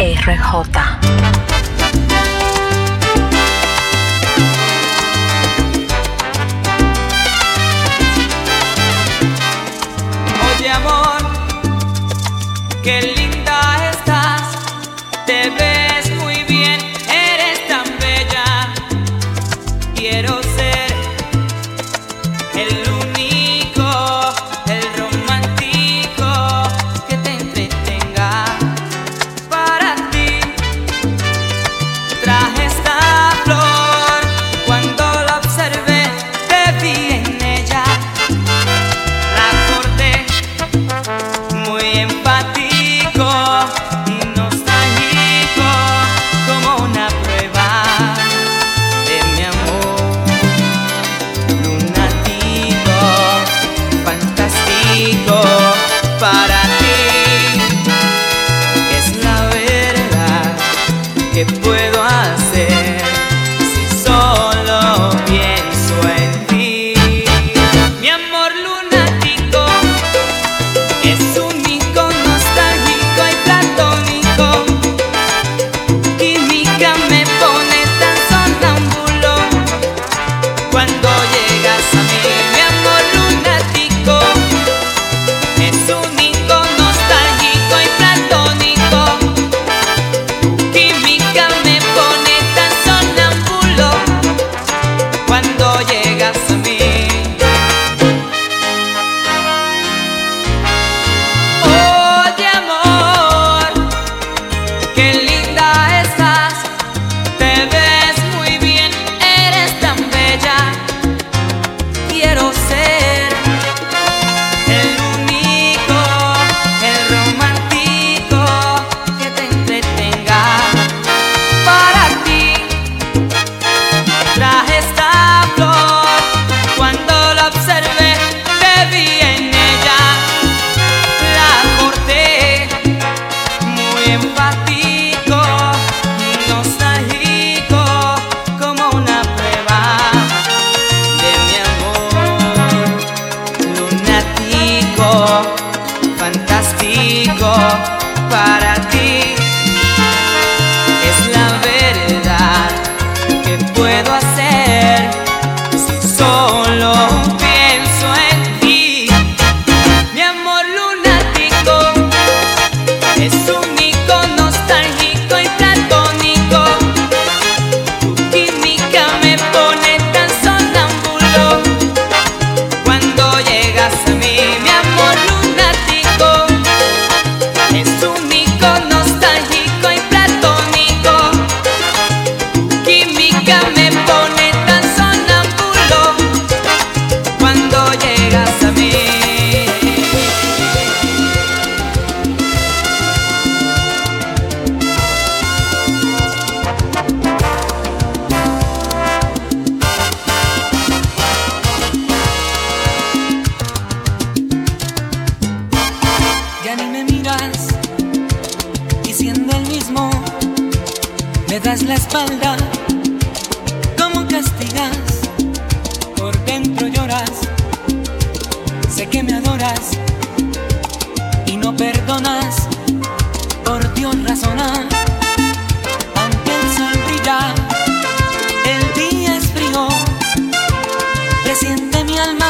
RJ. espalda, cómo castigas, por dentro lloras, sé que me adoras y no perdonas, por Dios razonar, aunque el sol brilla, el día es frío, presiente mi alma.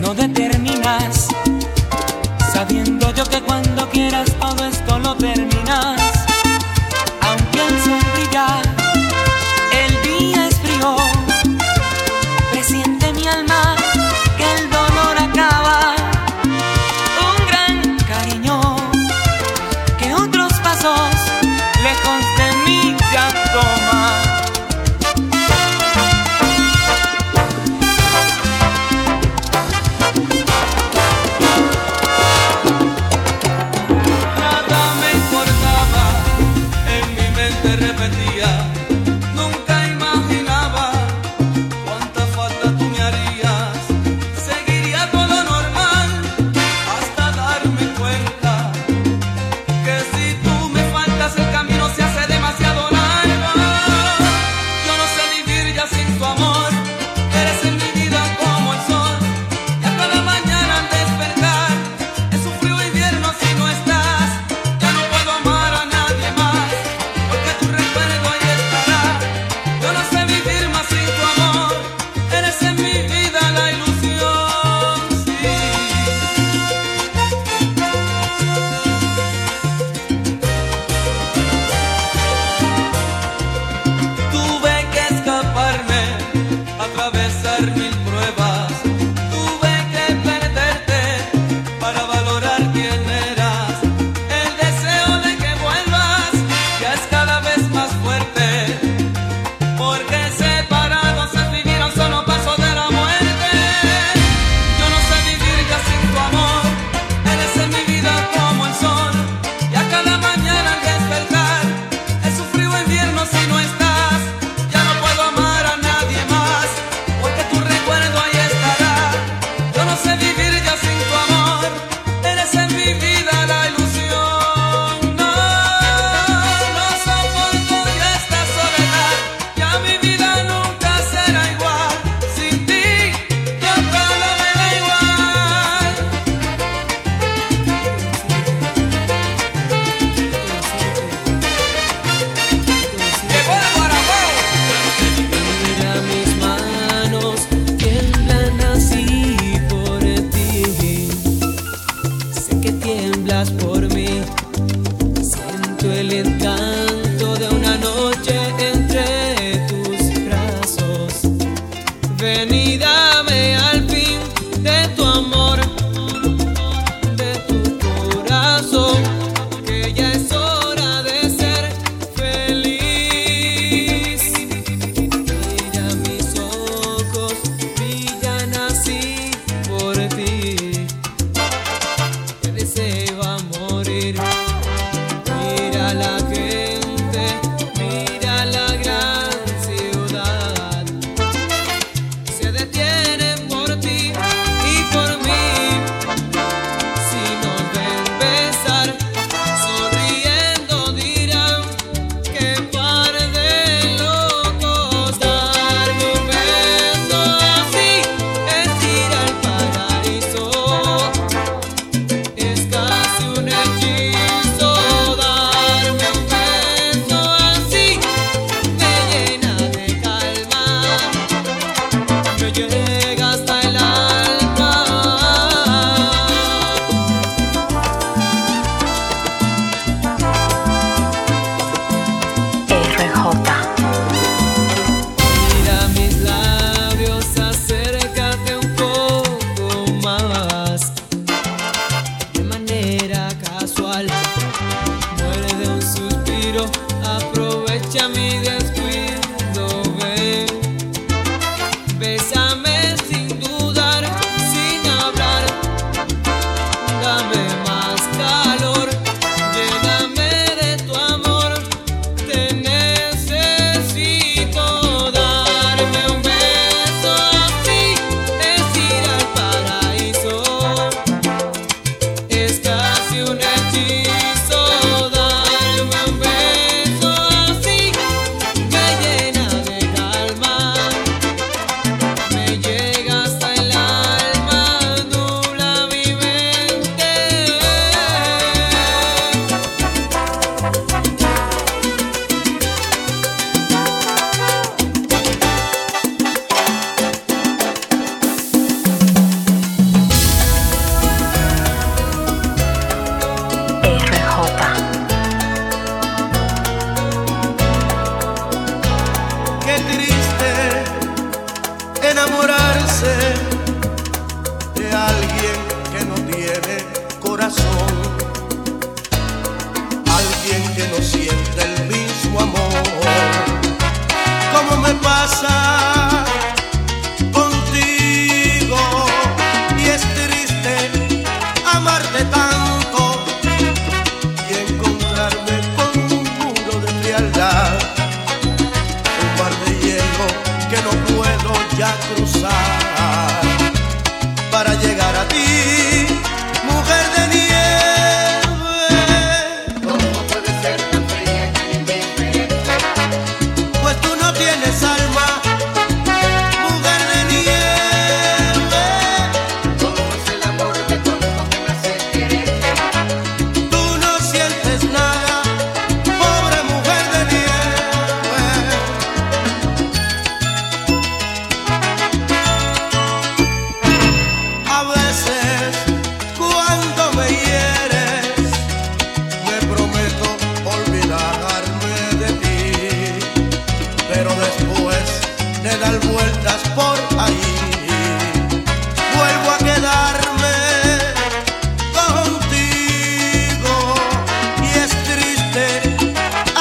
no determinas, sabiendo yo que cuando quieras todo esto lo terminas, aunque el sol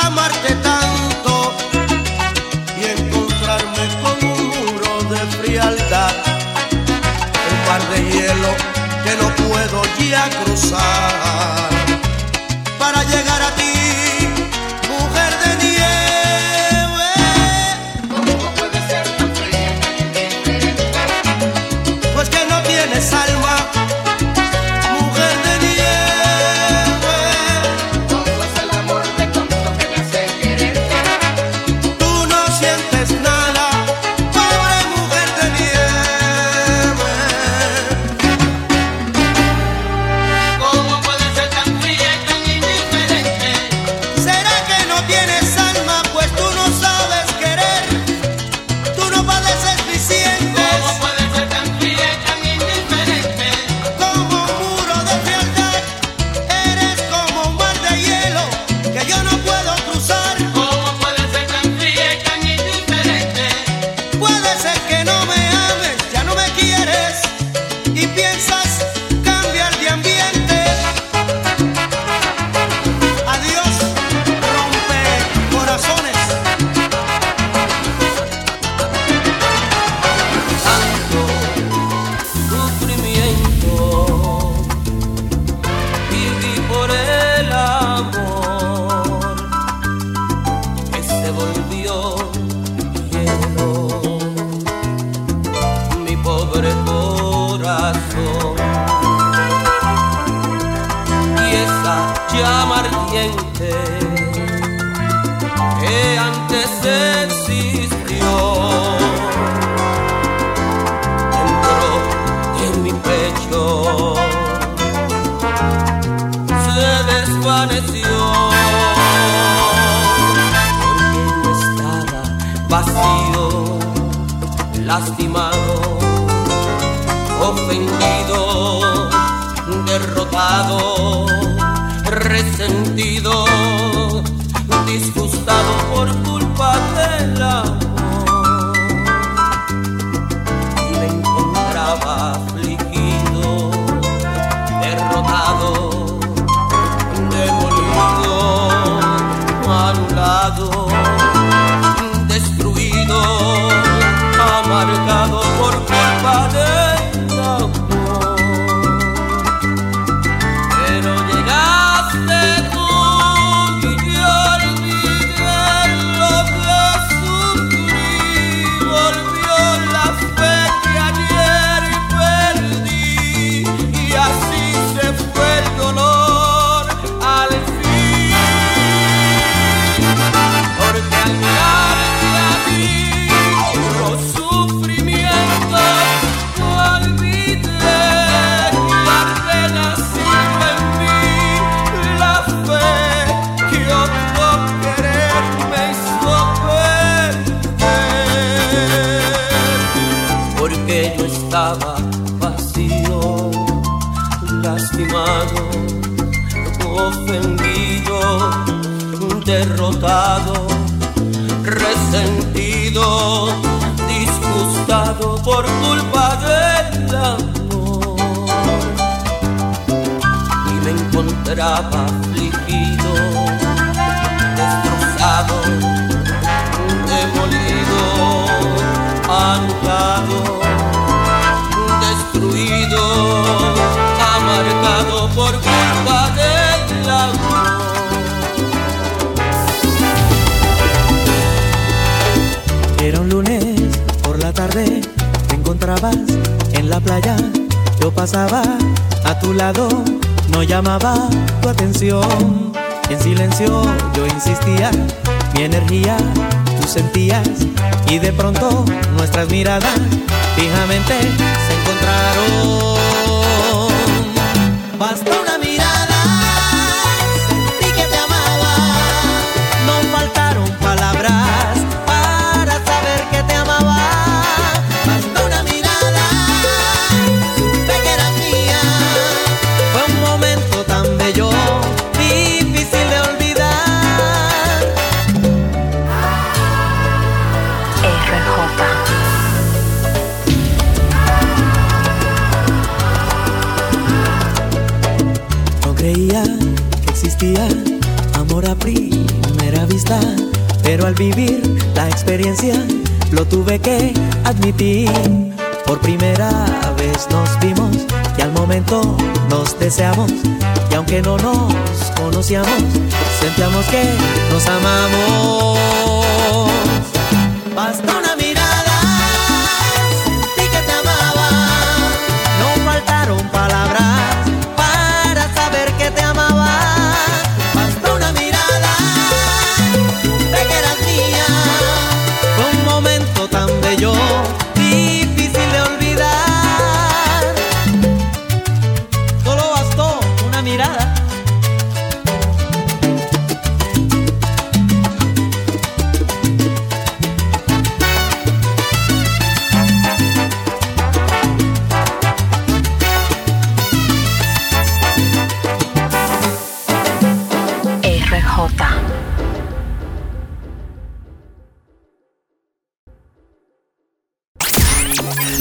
amarte tanto y encontrarme con un muro de frialdad, un par de hielo que no puedo ya cruzar. Resentido, disgustado por culpa del amor. Estaba vacío lastimado ofendido derrotado resentido disgustado por culpa del amor. Y me encontraba afligido, destrozado, demolido, anulado, pasaba a tu lado, no llamaba tu atención. En silencio yo insistía, mi energía tú sentías y de pronto nuestras miradas fijamente se encontraron. Amor a primera vista, pero al vivir la experiencia lo tuve que admitir. Por primera vez nos vimos y al momento nos deseamos y aunque no nos conocíamos, sentíamos que nos amamos. Basta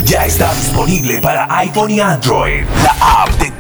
Ya está disponible para iPhone y Android. La app